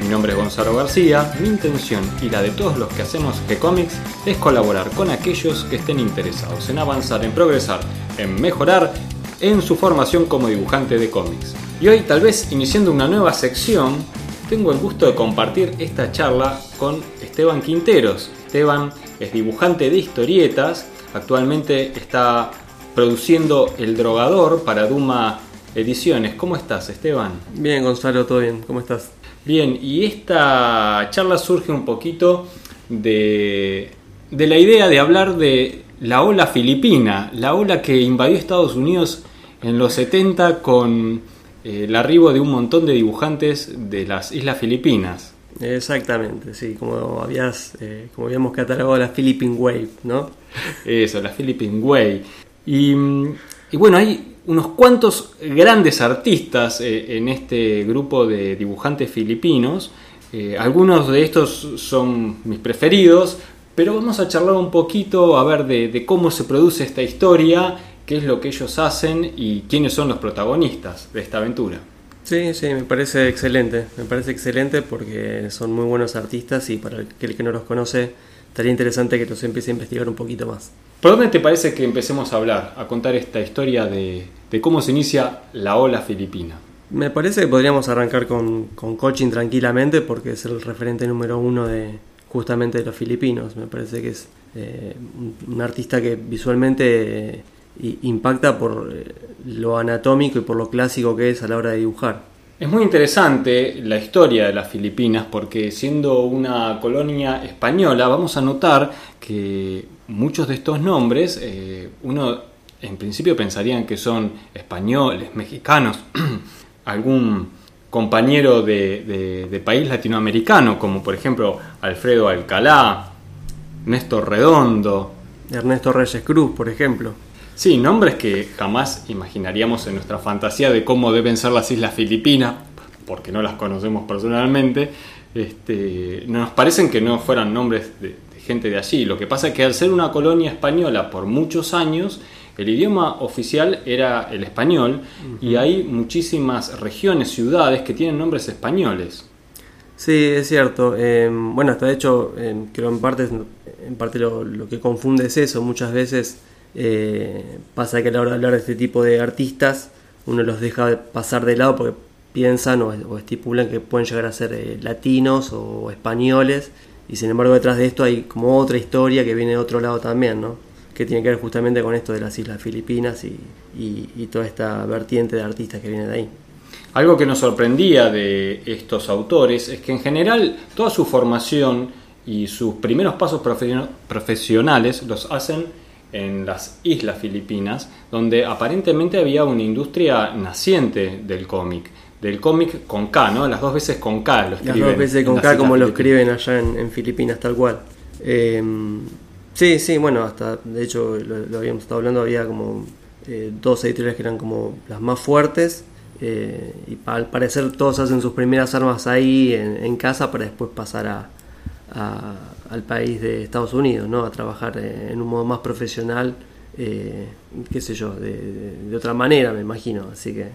Mi nombre es Gonzalo García, mi intención y la de todos los que hacemos G-Comics es colaborar con aquellos que estén interesados en avanzar, en progresar, en mejorar en su formación como dibujante de cómics. Y hoy tal vez iniciando una nueva sección tengo el gusto de compartir esta charla con Esteban Quinteros. Esteban es dibujante de historietas, actualmente está produciendo El Drogador para Duma Ediciones. ¿Cómo estás, Esteban? Bien, Gonzalo, todo bien. ¿Cómo estás? Bien, y esta charla surge un poquito de, de la idea de hablar de la ola filipina, la ola que invadió Estados Unidos en los 70 con eh, el arribo de un montón de dibujantes de las Islas Filipinas. Exactamente, sí, como habías, eh, como habíamos catalogado la Philippine Wave, ¿no? Eso, la Philippine Wave. Y, y bueno, hay unos cuantos grandes artistas eh, en este grupo de dibujantes filipinos. Eh, algunos de estos son mis preferidos, pero vamos a charlar un poquito a ver de, de cómo se produce esta historia qué es lo que ellos hacen y quiénes son los protagonistas de esta aventura. Sí, sí, me parece excelente, me parece excelente porque son muy buenos artistas y para aquel que no los conoce estaría interesante que los empiece a investigar un poquito más. ¿Por dónde te parece que empecemos a hablar, a contar esta historia de, de cómo se inicia la ola filipina? Me parece que podríamos arrancar con, con coaching tranquilamente porque es el referente número uno de justamente de los filipinos. Me parece que es eh, un, un, artista que visualmente... Eh, impacta por eh, lo anatómico y por lo clásico que es a la hora de dibujar. Es muy interesante la historia de las Filipinas porque siendo una colonia española vamos a notar que muchos de estos nombres eh, uno en principio pensarían que son españoles, mexicanos, algún compañero de, de, país latinoamericano como por ejemplo Alfredo Alcalá, Néstor Redondo, Ernesto Reyes Cruz por ejemplo. Sí, nombres que jamás imaginaríamos en nuestra fantasía de cómo deben ser las Islas Filipinas, porque no las conocemos personalmente. Este, nos parecen que no fueran nombres de, de, gente de allí. Lo que pasa es que al ser una colonia española por muchos años, el idioma oficial era el español uh -huh. y hay muchísimas regiones, ciudades que tienen nombres españoles. Sí, es cierto. Eh, bueno, hasta de hecho, eh, creo en parte, en parte lo, lo que confunde es eso. Muchas veces eh, pasa que a la hora de hablar de este tipo de artistas uno los deja pasar de lado porque piensan o, estipulan que pueden llegar a ser eh, latinos o españoles y sin embargo detrás de esto hay como otra historia que viene de otro lado también, ¿no? que tiene que ver justamente con esto de las Islas Filipinas y, y, y toda esta vertiente de artistas que viene de ahí. Algo que nos sorprendía de estos autores es que en general toda su formación y sus primeros pasos profesionales los hacen en las islas filipinas, donde aparentemente había una industria naciente del cómic. Del cómic con K, ¿no? Las dos veces con K lo escriben. Las dos veces con K como lo escriben allá en, en, Filipinas, tal cual. Eh, sí, sí, bueno, hasta, de hecho, lo, lo habíamos estado hablando, había como eh, dos editoriales que eran como las más fuertes. Eh, y al parecer todos hacen sus primeras armas ahí en, en casa para después pasar a, a, al país de Estados Unidos, ¿no? a trabajar en un modo más profesional, eh, qué sé yo, de, de, de, otra manera, me imagino. Así que.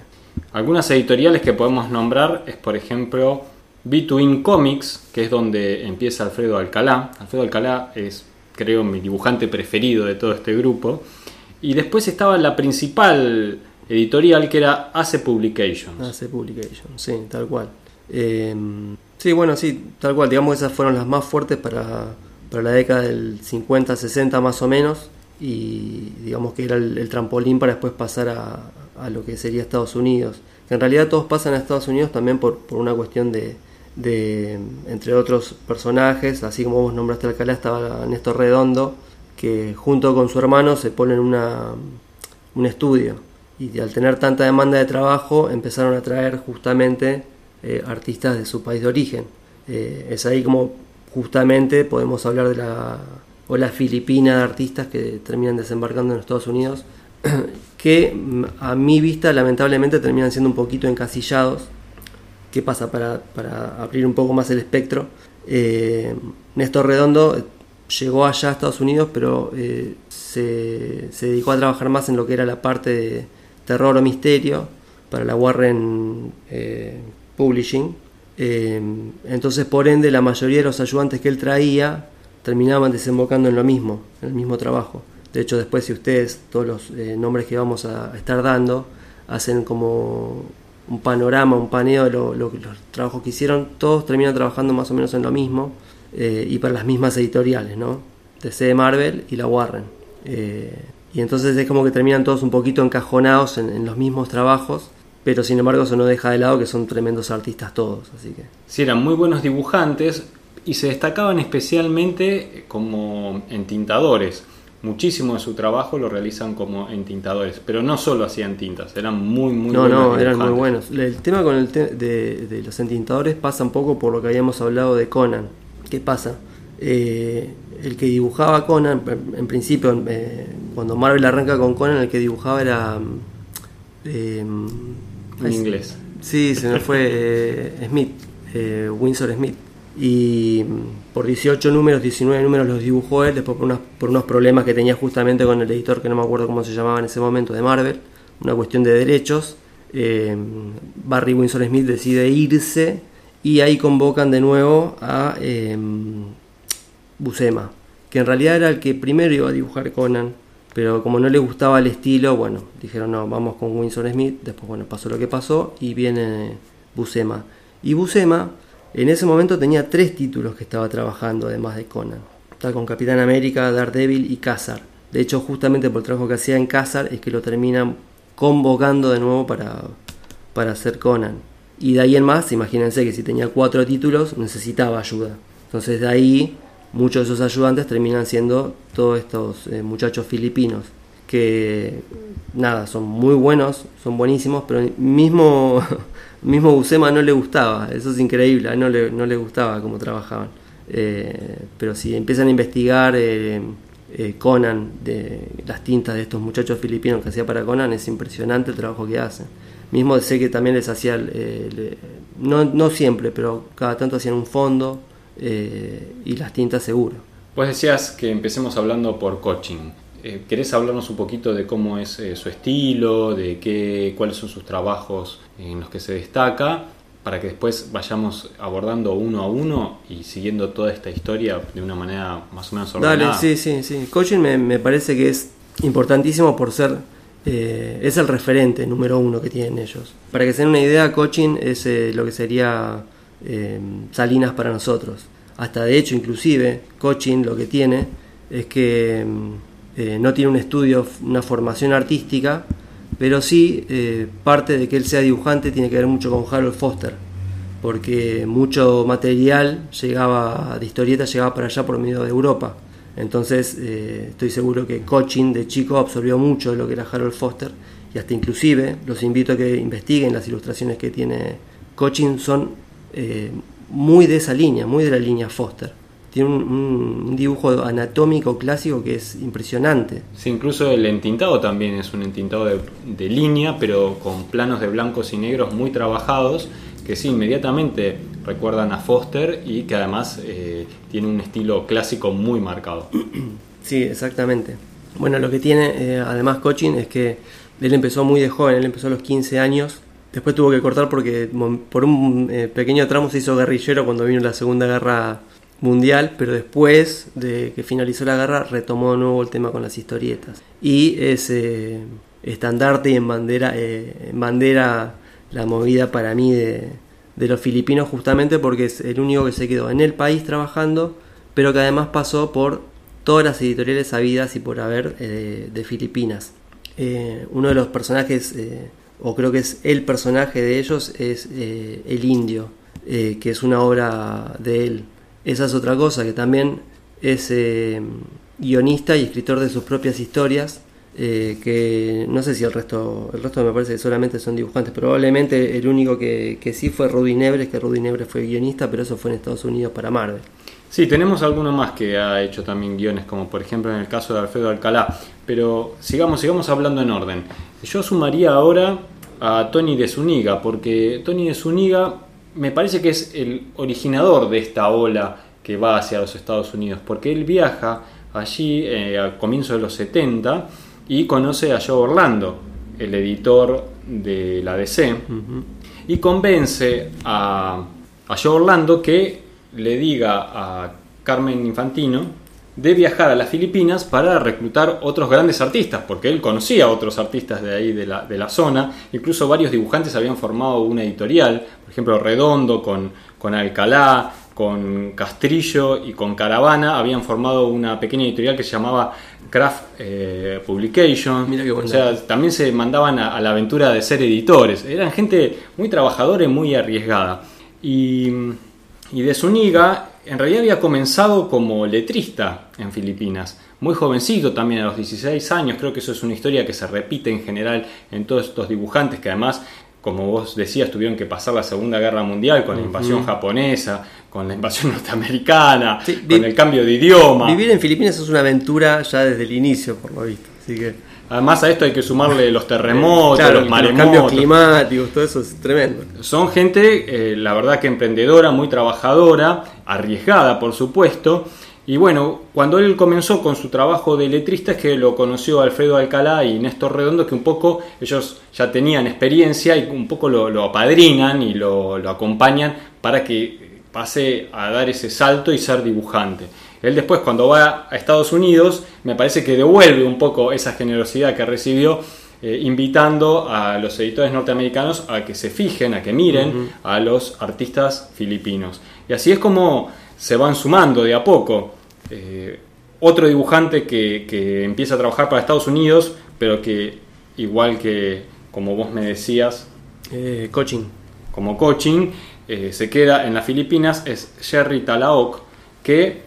Algunas editoriales que podemos nombrar es, por ejemplo, Between Comics, que es donde empieza Alfredo Alcalá. Alfredo Alcalá es, creo, mi dibujante preferido de todo este grupo. Y después estaba la principal editorial que era Ace Publications. Ace Publications, sí, tal cual. Eh, Sí, bueno, sí, tal cual. Digamos que esas fueron las más fuertes para, para la década del 50-60 más o menos. Y digamos que era el, el trampolín para después pasar a, a, lo que sería Estados Unidos. Que en realidad todos pasan a Estados Unidos también por, por una cuestión de, de, entre otros personajes. Así como vos nombraste Alcalá, estaba Néstor Redondo, que junto con su hermano se ponen una, un estudio. Y al tener tanta demanda de trabajo empezaron a traer justamente eh, artistas de su país de origen. Eh, es ahí como justamente podemos hablar de la, o la filipina de artistas que terminan desembarcando en Estados Unidos, que mm, a mi vista lamentablemente terminan siendo un poquito encasillados. ¿Qué pasa? Para, para abrir un poco más el espectro, eh, Néstor Redondo llegó allá a Estados Unidos, pero eh, se, se, dedicó a trabajar más en lo que era la parte de terror o misterio para la Warren eh, Publishing. Eh, entonces, por ende, la mayoría de los ayudantes que él traía terminaban desembocando en lo mismo, en el mismo trabajo. De hecho, después, si ustedes, todos los nombres que vamos a estar dando, hacen como un panorama, un paneo de los trabajos que hicieron, todos terminan trabajando más o menos en lo mismo eh, y para las mismas editoriales, ¿no? DC Marvel y la Warren. Eh, y entonces es como que terminan todos un poquito encajonados en, los mismos trabajos, pero sin embargo eso no deja de lado que son tremendos artistas todos, así que... Sí, eran muy buenos dibujantes y se destacaban especialmente como entintadores muchísimo de su trabajo lo realizan como entintadores, pero no solo hacían tintas, eran muy, muy no, buenos. No, no, eran muy buenos. El tema con el de, los entintadores pasa un poco por lo que habíamos hablado de Conan. ¿Qué pasa? Eh, el que dibujaba Conan, en principio, eh, cuando Marvel arranca con Conan, el que dibujaba era. Eh, en inglés. Sí, se me fue Smith, Winsor Smith y por 18 números, 19 números los dibujó él, después por, por unos problemas que tenía justamente con el editor que no me acuerdo cómo se llamaba en ese momento de Marvel, una cuestión de derechos. Eh, Barry Winsor Smith decide irse y ahí convocan de nuevo a eh, Buscema, que en realidad era el que primero iba a dibujar Conan, pero como no le gustaba el estilo, bueno, dijeron no, vamos con Winsor Smith, después bueno, pasó lo que pasó y viene Buscema. Y Buscema en ese momento tenía tres títulos que estaba trabajando, además de Conan. Estaba con Capitán América, Daredevil y Cazar. De hecho, justamente por el trabajo que hacía en Cazar es que lo terminan convocando de nuevo para, para hacer Conan. Y de ahí en más, imagínense que si tenía cuatro títulos necesitaba ayuda. Entonces de ahí muchos de esos ayudantes terminan siendo todos estos eh, muchachos filipinos que nada, son muy buenos, son buenísimos, pero mismo mismo no le gustaba, eso es increíble, no le, no le gustaba cómo trabajaban. Eh, pero si empiezan a investigar eh, eh, Conan, de las tintas de estos muchachos filipinos que hacía para Conan, es impresionante el trabajo que hacen. Mismo sé que también les hacía, no, no siempre, pero cada tanto hacían un fondo y las tintas seguro. Pues decías que empecemos hablando por coaching. Eh, ¿Querés hablarnos un poquito de cómo es eh, su estilo, de qué, cuáles son sus trabajos en los que se destaca, para que después vayamos abordando uno a uno y siguiendo toda esta historia de una manera más o menos ordenada? Dale, sí, sí, sí. Coaching me, parece que es importantísimo por ser eh, es el referente número uno que tienen ellos. Para que se den una idea, coaching es lo que sería Salinas para nosotros. Hasta de hecho, inclusive, coaching lo que tiene es que eh, no tiene un estudio, una formación artística, pero sí eh, parte de que él sea dibujante tiene que ver mucho con Harold Foster, porque mucho material llegaba de historieta llegaba para allá por medio de Europa. Entonces eh, estoy seguro que Coaching de chico absorbió mucho de lo que era Harold Foster y hasta inclusive los invito a que investiguen las ilustraciones que tiene Coaching son muy de esa línea, muy de la línea Foster tiene un, dibujo anatómico clásico que es impresionante. Sí, incluso el entintado también es un entintado de, línea, pero con planos de blancos y negros muy trabajados, que sí, inmediatamente recuerdan a Foster y que además eh, tiene un estilo clásico muy marcado. Sí, exactamente. Bueno, lo que tiene eh, además Coaching es que él empezó muy de joven, él empezó a los 15 años. Después tuvo que cortar porque por un eh, pequeño tramo se hizo guerrillero cuando vino la Segunda Guerra mundial, pero después de que finalizó la guerra retomó de nuevo el tema con las historietas. Y es eh, estandarte y en bandera, eh, en bandera la movida para mí de, de, los filipinos justamente porque es el único que se quedó en el país trabajando, pero que además pasó por todas las editoriales habidas y por haber eh, de Filipinas. uno de los personajes, o creo que es el personaje de ellos, es el indio, que es una obra de él, esa es otra cosa, que también es eh, guionista y escritor de sus propias historias, eh, que no sé si el resto, el resto me parece que solamente son dibujantes, probablemente el único que, que sí fue Rudy Nebres, que Rudy Nebres fue guionista, pero eso fue en Estados Unidos para Marvel. Sí, tenemos alguno más que ha hecho también guiones, como por ejemplo en el caso de Alfredo Alcalá. Pero sigamos, sigamos hablando en orden. Yo sumaría ahora a Tony de Zuniga, porque Tony de Zuniga me parece que es el originador de esta ola que va hacia los Estados Unidos, porque él viaja allí eh, a comienzos de los 70 y conoce a Joe Orlando, el editor de la DC, y convence a, a Joe Orlando que le diga a Carmen Infantino de viajar a las Filipinas para reclutar otros grandes artistas, porque él conocía a otros artistas de ahí, de la, de la zona, incluso varios dibujantes habían formado una editorial, por ejemplo Redondo con, con Alcalá, con Castrillo y con Caravana habían formado una pequeña editorial que se llamaba Craft eh, Publication. o sea, también se mandaban a, la aventura de ser editores. Eran gente muy trabajadora y muy arriesgada. Y, y de Zuniga en realidad había comenzado como letrista en Filipinas. Muy jovencito también, a los 16 años. Creo que eso es una historia que se repite en general en todos estos dibujantes que además como vos decías, tuvieron que pasar la Segunda Guerra Mundial con la invasión japonesa, con la invasión norteamericana, con el cambio de idioma. Vivir en Filipinas es una aventura ya desde el inicio, por lo visto. Así que... Además a esto hay que sumarle los terremotos, los maremotos. Los cambios climáticos, todo eso es tremendo. Son gente, eh, la verdad que emprendedora, muy trabajadora, arriesgada por supuesto, y bueno, cuando él comenzó con su trabajo de letrista es que lo conoció Alfredo Alcalá y Néstor Redondo, que un poco ellos ya tenían experiencia y un poco lo, apadrinan y lo, acompañan para que pase a dar ese salto y ser dibujante. Él después cuando va a Estados Unidos me parece que devuelve un poco esa generosidad que recibió eh, invitando a los editores norteamericanos a que se fijen, a que miren a los artistas filipinos. Y así es como se van sumando de a poco. Eh, otro dibujante que, empieza a trabajar para Estados Unidos, pero que igual que como vos me decías, eh, coaching. Como coaching, eh, se queda en las Filipinas, es Jerry Talaok, que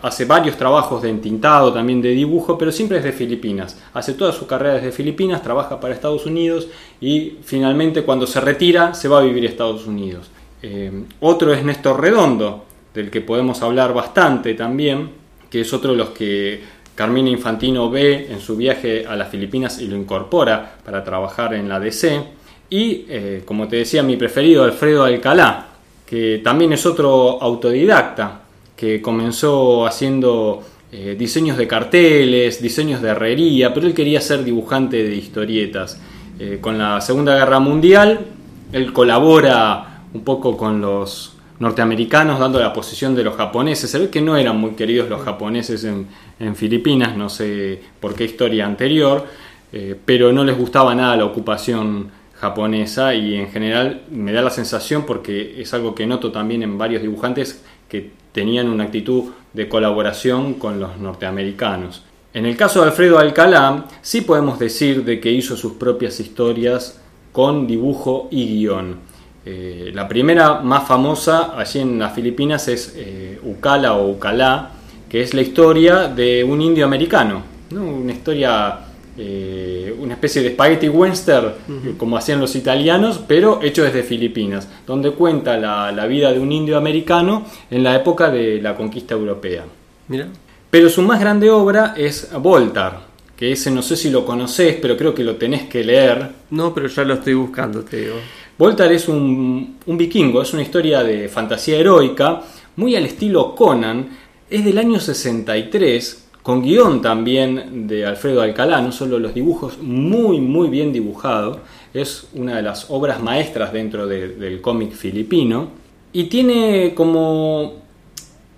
hace varios trabajos de entintado, también de dibujo, pero siempre es de Filipinas. Hace toda su carrera desde Filipinas, trabaja para Estados Unidos y finalmente cuando se retira se va a vivir a Estados Unidos. otro es Néstor Redondo, del que podemos hablar bastante también, que es otro de los que Carmina Infantino ve en su viaje a las Filipinas y lo incorpora para trabajar en la DC. Y, eh, como te decía, mi preferido, Alfredo Alcalá, que también es otro autodidacta, que comenzó haciendo eh, diseños de carteles, diseños de herrería, pero él quería ser dibujante de historietas. Eh, con la Segunda Guerra Mundial, él colabora un poco con los norteamericanos dando la posición de los japoneses. Se ve que no eran muy queridos los japoneses en, Filipinas, no sé por qué historia anterior, eh, pero no les gustaba nada la ocupación japonesa y en general me da la sensación, porque es algo que noto también en varios dibujantes, que tenían una actitud de colaboración con los norteamericanos. En el caso de Alfredo Alcalá, sí podemos decir de que hizo sus propias historias con dibujo y guion. Eh, la primera más famosa allí en las Filipinas es eh, Ucala o Ucalá, que es la historia de un indio americano, una historia, eh, una especie de spaghetti western, como hacían los italianos, pero hecho desde Filipinas, donde cuenta la, vida de un indio americano en la época de la conquista europea. Pero su más grande obra es Voltar, que ese no sé si lo conoces, pero creo que lo tenés que leer. No, pero ya lo estoy buscando, te digo. Voltar es un, vikingo, es una historia de fantasía heroica, muy al estilo Conan, es del año 63, con guion también de Alfredo Alcalá, no solo los dibujos, muy, muy bien dibujado, es una de las obras maestras dentro del cómic filipino, y tiene como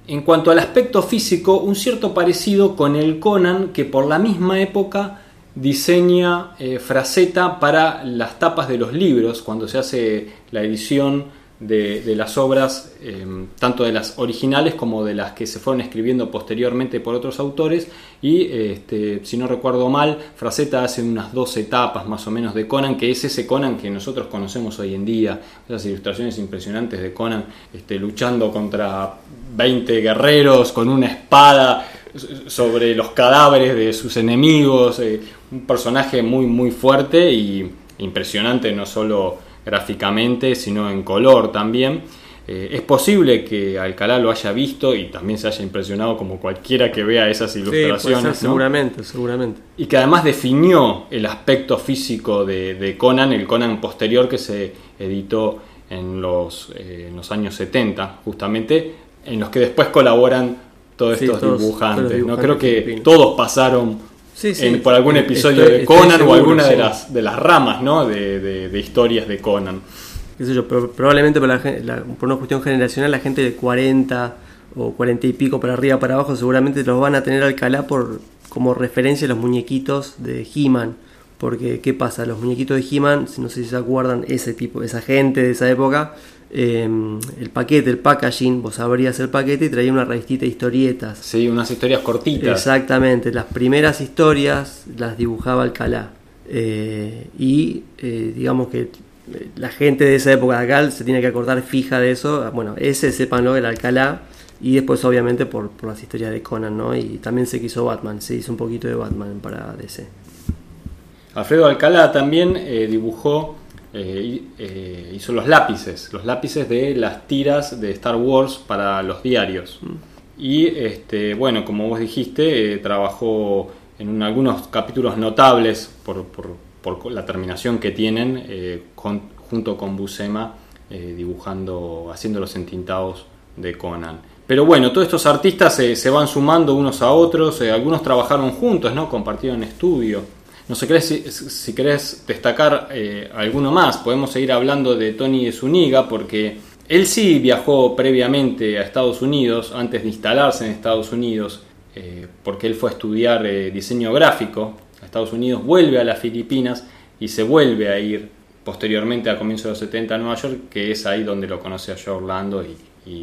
en cuanto al aspecto físico, un cierto parecido con el Conan que por la misma época diseña eh, fraseta para las tapas de los libros cuando se hace la edición de, las obras, em, tanto de las originales como de las que se fueron escribiendo posteriormente por otros autores. Y este, si no recuerdo mal, Fraceta hace unas dos etapas más o menos de Conan, que es ese Conan que nosotros conocemos hoy en día. Esas ilustraciones impresionantes de Conan este, luchando contra 20 guerreros con una espada sobre los cadáveres de sus enemigos. Eh, un personaje muy, muy fuerte y impresionante, no solo gráficamente, sino en color también. Eh, es posible que Alcalá lo haya visto y también se haya impresionado como cualquiera que vea esas ilustraciones. Seguramente, seguramente. Y que además definió el aspecto físico de, Conan, el Conan posterior que se editó en los, eh, los años 70, justamente, en los que después colaboran todos estos dibujantes. ¿no? Creo que todos pasaron por algún episodio de Conan o alguna de, las, de las ramas ¿no? de, de historias de Conan qué sé yo, probablemente por, una cuestión generacional la gente de 40 o 40 y pico para arriba para abajo seguramente los van a tener Alcalá por como referencia a los muñequitos de He-Man. Porque, ¿qué pasa? Los muñequitos de He-Man, no sé si se acuerdan, ese tipo, esa gente de esa época, em, el paquete, el packaging, vos abrías el paquete y traía una revistita de historietas. Sí, unas historias cortitas. Exactamente, las primeras historias las dibujaba Alcalá. Eh, y eh, digamos que la gente de esa época de acá se tiene que acordar fija de eso. Bueno, ese sepanlo el Alcalá. Y después, obviamente, por, las historias de Conan, ¿no? Y también se quiso Batman, se hizo un poquito de Batman para DC. Alfredo Alcalá también eh, dibujó, eh, eh, hizo los lápices, los lápices de las tiras de Star Wars para los diarios. Y, este, bueno, como vos dijiste, trabajó en algunos capítulos notables por la terminación que tienen eh, junto con Buscema eh, dibujando, haciendo los entintados de Conan. Pero bueno, todos estos artistas se van sumando unos a otros, eh, algunos trabajaron juntos, ¿no? compartieron estudio. No sé si, si querés destacar alguno más, podemos seguir hablando de Tony Zuniga, porque él sí viajó previamente a Estados Unidos, antes de instalarse en Estados Unidos, porque él fue a estudiar diseño gráfico Estados Unidos, vuelve a las Filipinas y se vuelve a ir posteriormente a comienzos de los 70 a Nueva York, que es ahí donde lo conoce a Joe Orlando y,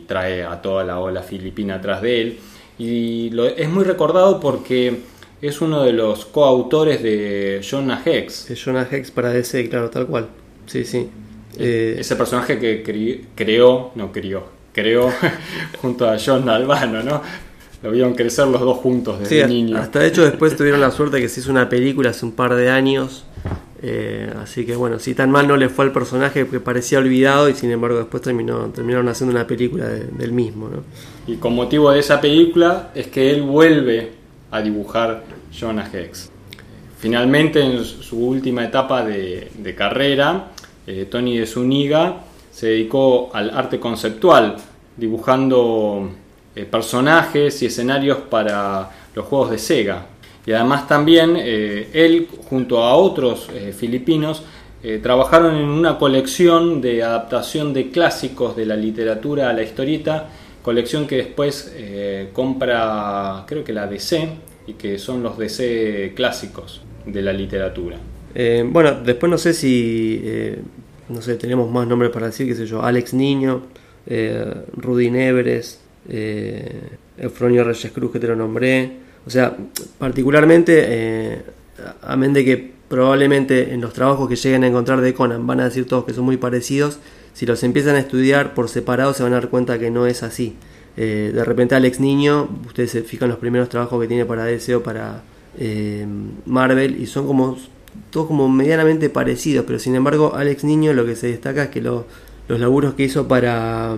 trae a toda la ola filipina atrás de él. Y es muy recordado porque es uno de los coautores de Jonah Hex. De Jonah Hex para DC, claro, tal cual. Sí, sí. Eh, ese personaje que creó, no crió, creó junto a John Albano, ¿no? lo vieron crecer los dos juntos desde niño. Hasta de hecho después tuvieron la suerte que se hizo una película hace un par de años. Eh, así que bueno, si tan mal no le fue al personaje que parecía olvidado y sin embargo después terminó, terminaron haciendo una película del mismo. ¿no? Y con motivo de esa película es que él vuelve a dibujar Jonah Hex. Finalmente en su última etapa de, carrera, eh, Tony de Zuniga se dedicó al arte conceptual, dibujando eh, personajes y escenarios para los juegos de Sega. Y además también eh, él junto a otros filipinos trabajaron en una colección de adaptación de clásicos de la literatura a la historieta, colección que después compra creo que la DC y que son los DC clásicos de la literatura. bueno, después no sé si no sé, tenemos más nombres para decir, qué sé yo, Alex Niño, Rudy Neveres, eh, Eufronio Reyes Cruz que te lo nombré. O sea, particularmente, eh, amén de que probablemente en los trabajos que lleguen a encontrar de Conan van a decir todos que son muy parecidos, si los empiezan a estudiar por separado se van a dar cuenta que no es así. Eh, de repente Alex Niño, ustedes se fijan los primeros trabajos que tiene para DC o para eh, Marvel y son como todos como medianamente parecidos, pero sin embargo Alex Niño lo que se destaca es que los laburos que hizo para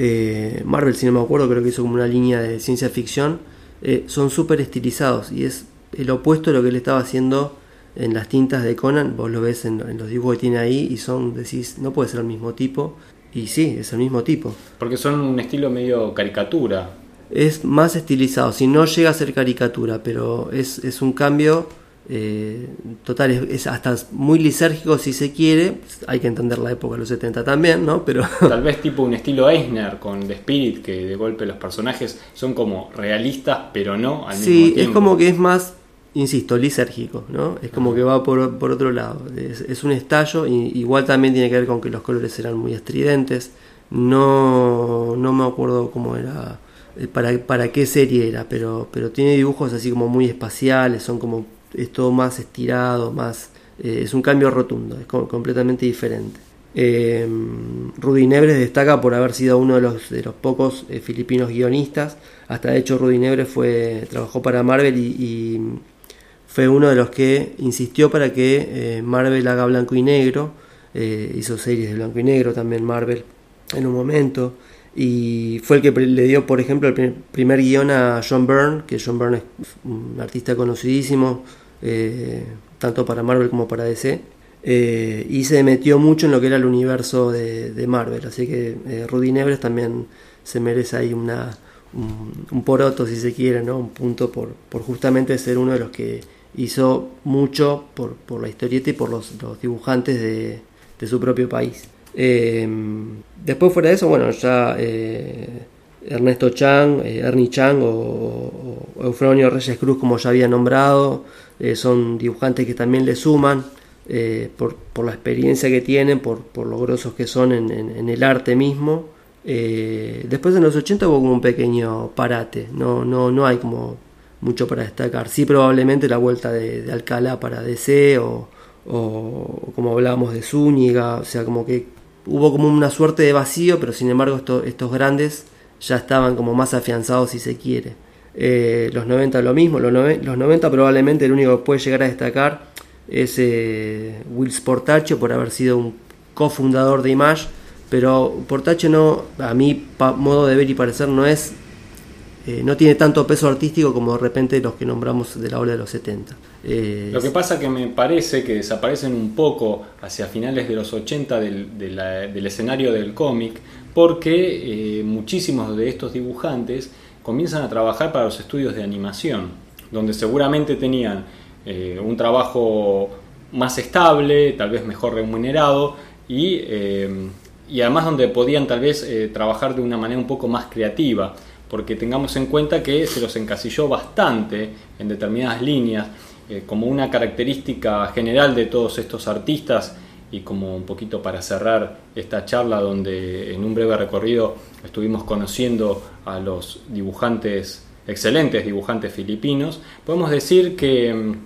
eh, Marvel, si no me acuerdo, creo que hizo como una línea de ciencia ficción, eh, son súper estilizados y es el opuesto de lo que él estaba haciendo en las tintas de Conan. Vos lo ves en, los dibujos que tiene ahí y son, decís, no puede ser el mismo tipo. Y sí, es el mismo tipo. Porque son un estilo medio caricatura. Es más estilizado, si no llega a ser caricatura, pero es, es un cambio eh, total, es, hasta muy lisérgico si se quiere. Hay que entender la época de los 70 también, ¿no? Pero Tal vez tipo un estilo Eisner con The Spirit, que de golpe los personajes son como realistas, pero no al sí, mismo tiempo. es como que es más, insisto, lisérgico, ¿no? Es como que va por, por otro lado. Es, un estallo, y, igual también tiene que ver con que los colores eran muy estridentes. No, no me acuerdo cómo era. Eh, para, para qué serie era, pero, pero tiene dibujos así como muy espaciales, son como es todo más estirado, más eh, es un cambio rotundo, es completamente diferente. Eh, Rudy Nebres destaca por haber sido uno de los, de los pocos eh, filipinos guionistas. Hasta de hecho Rudy Nebres fue, trabajó para Marvel y, fue uno de los que insistió para que Marvel haga blanco y negro. hizo series de blanco y negro también Marvel. en un momento. Y fue el que le dio, por ejemplo, el primer guion a John Byrne, que John Byrne es un artista conocidísimo, eh, tanto para Marvel como para DC. Eh, y se metió mucho en lo que era el universo de, Marvel. Así que eh, Rudy Nebres también se merece ahí una, un, poroto, si se quiere, ¿no? un punto por, por justamente ser uno de los que hizo mucho por, por la historieta y por los, dibujantes de, de, su propio país. después fuera de eso, bueno, ya Ernesto Chang, Ernie Chang o, o, Eufronio Reyes Cruz, como ya había nombrado, son dibujantes que también le suman. Eh, por, por, la experiencia que tienen, por, por lo grosos que son en, en, el arte mismo. Eh, después en los 80 hubo como un pequeño parate, no, no, no hay como mucho para destacar. Sí, probablemente la vuelta de, Alcalá para DC o, o, como hablábamos de Zúñiga, o sea, como que hubo como una suerte de vacío, pero sin embargo estos grandes ya estaban como más afianzados si se quiere. Eh, los 90 lo mismo, los, los 90 probablemente el único que puede llegar a destacar es eh, Wills Portache por haber sido un cofundador de Image, pero Portache no, a mi modo de ver y parecer, no es, eh, no tiene tanto peso artístico como de repente los que nombramos de la ola de los 70. Eh, Lo que pasa que me parece que desaparecen un poco hacia finales de los 80 del, del escenario del cómic, porque muchísimos de estos dibujantes comienzan a trabajar para los estudios de animación, donde seguramente tenían eh, un trabajo más estable, tal vez mejor remunerado y, eh, y además donde podían tal vez eh, trabajar de una manera un poco más creativa, porque tengamos en cuenta que se los encasilló bastante en determinadas líneas, como una característica general de todos estos artistas y como un poquito para cerrar esta charla donde en un breve recorrido estuvimos conociendo a los dibujantes, excelentes dibujantes filipinos, podemos decir que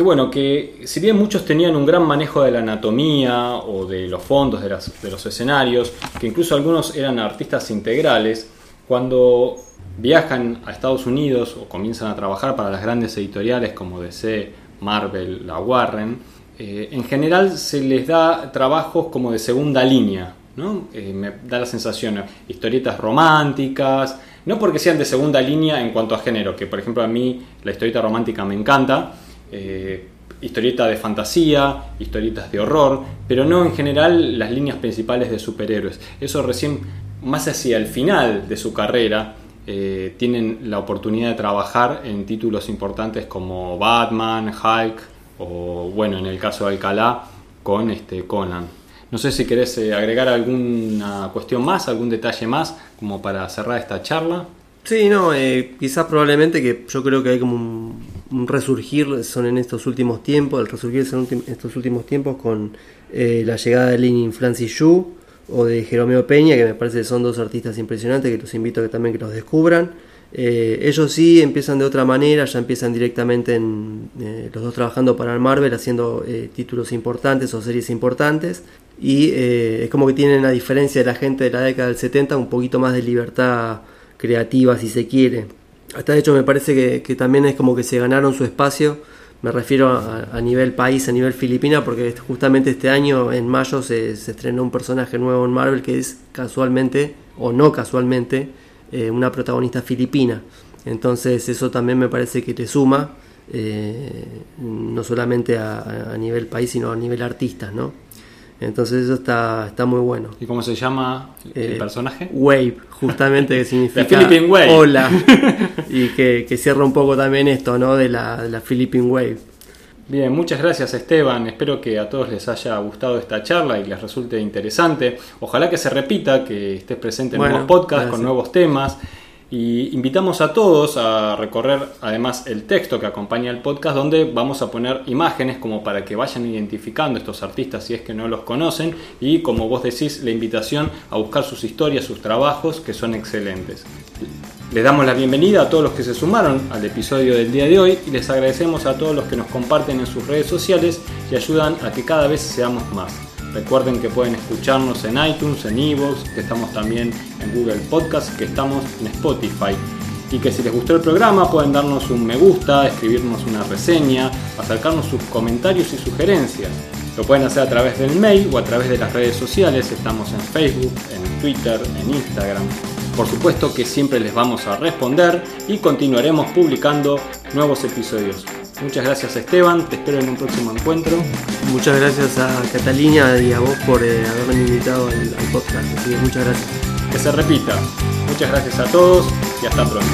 que bueno, que si bien muchos tenían un gran manejo de la anatomía o de los fondos de, los escenarios, que incluso algunos eran artistas integrales, cuando viajan a Estados Unidos o comienzan a trabajar para las grandes editoriales como DC, Marvel, la Warren, eh, en general se les da trabajos como de segunda línea, ¿no? Eh, me da la sensación, historietas románticas, no porque sean de segunda línea en cuanto a género, que por ejemplo a mí la historieta romántica me encanta, eh, historietas de fantasía, historietas de horror, pero no en general las líneas principales de superhéroes. Eso recién, más hacia el final de su carrera, eh, tienen la oportunidad de trabajar en títulos importantes como Batman, Hulk o, bueno, en el caso de Alcalá, con este Conan. No sé si querés eh, agregar alguna cuestión más, algún detalle más, como para cerrar esta charla. Sí, no, eh, quizás probablemente que yo creo que hay como un, resurgir son en estos últimos tiempos, el resurgir son en estos últimos tiempos con la llegada de Lin Francis Yu o de Jeromeo Peña, que me parece que son dos artistas impresionantes que los invito a que también que los descubran. Eh, ellos sí empiezan de otra manera, ya empiezan directamente en, eh, los dos trabajando para el Marvel, haciendo títulos importantes o series importantes. Y es como que tienen, a diferencia de la gente de la década del 70, un poquito más de libertad creativa, si se quiere hasta de hecho me parece que, también es como que se ganaron su espacio, me refiero a, nivel país, a nivel Filipina, porque justamente este año, en mayo, se, estrenó un personaje nuevo en Marvel que es casualmente, o no casualmente, eh, una protagonista filipina. Entonces eso también me parece que te suma, eh, no solamente a, a, nivel país, sino a nivel artista, ¿no? Entonces eso está, está muy bueno. ¿Y cómo se llama el eh, personaje? Wave, justamente que significa Wave. hola. y que, cierra un poco también esto, ¿no? De la, de la Philippine Wave. Bien, muchas gracias Esteban. Espero que a todos les haya gustado esta charla y les resulte interesante. Ojalá que se repita, que estés presente en nuevos podcasts con nuevos temas. Y invitamos a todos a recorrer además el texto que acompaña el podcast donde vamos a poner imágenes como para que vayan identificando estos artistas si es que no los conocen y como vos decís la invitación a buscar sus historias, sus trabajos que son excelentes. Les damos la bienvenida a todos los que se sumaron al episodio del día de hoy y les agradecemos a todos los que nos comparten en sus redes sociales y ayudan a que cada vez seamos más. Recuerden que pueden escucharnos en iTunes, en Evox, que estamos también en Google Podcast, que estamos en Spotify. Y que si les gustó el programa pueden darnos un me gusta, escribirnos una reseña, acercarnos sus comentarios y sugerencias. Lo pueden hacer a través del mail o a través de las redes sociales. Estamos en Facebook, en Twitter, en Instagram. Por supuesto que siempre les vamos a responder y continuaremos publicando nuevos episodios. Muchas gracias Esteban, te espero en un próximo encuentro. Muchas gracias a Catalina y a vos por eh, haberme invitado al, al podcast. Así que muchas gracias. Que se repita. Muchas gracias a todos y hasta pronto.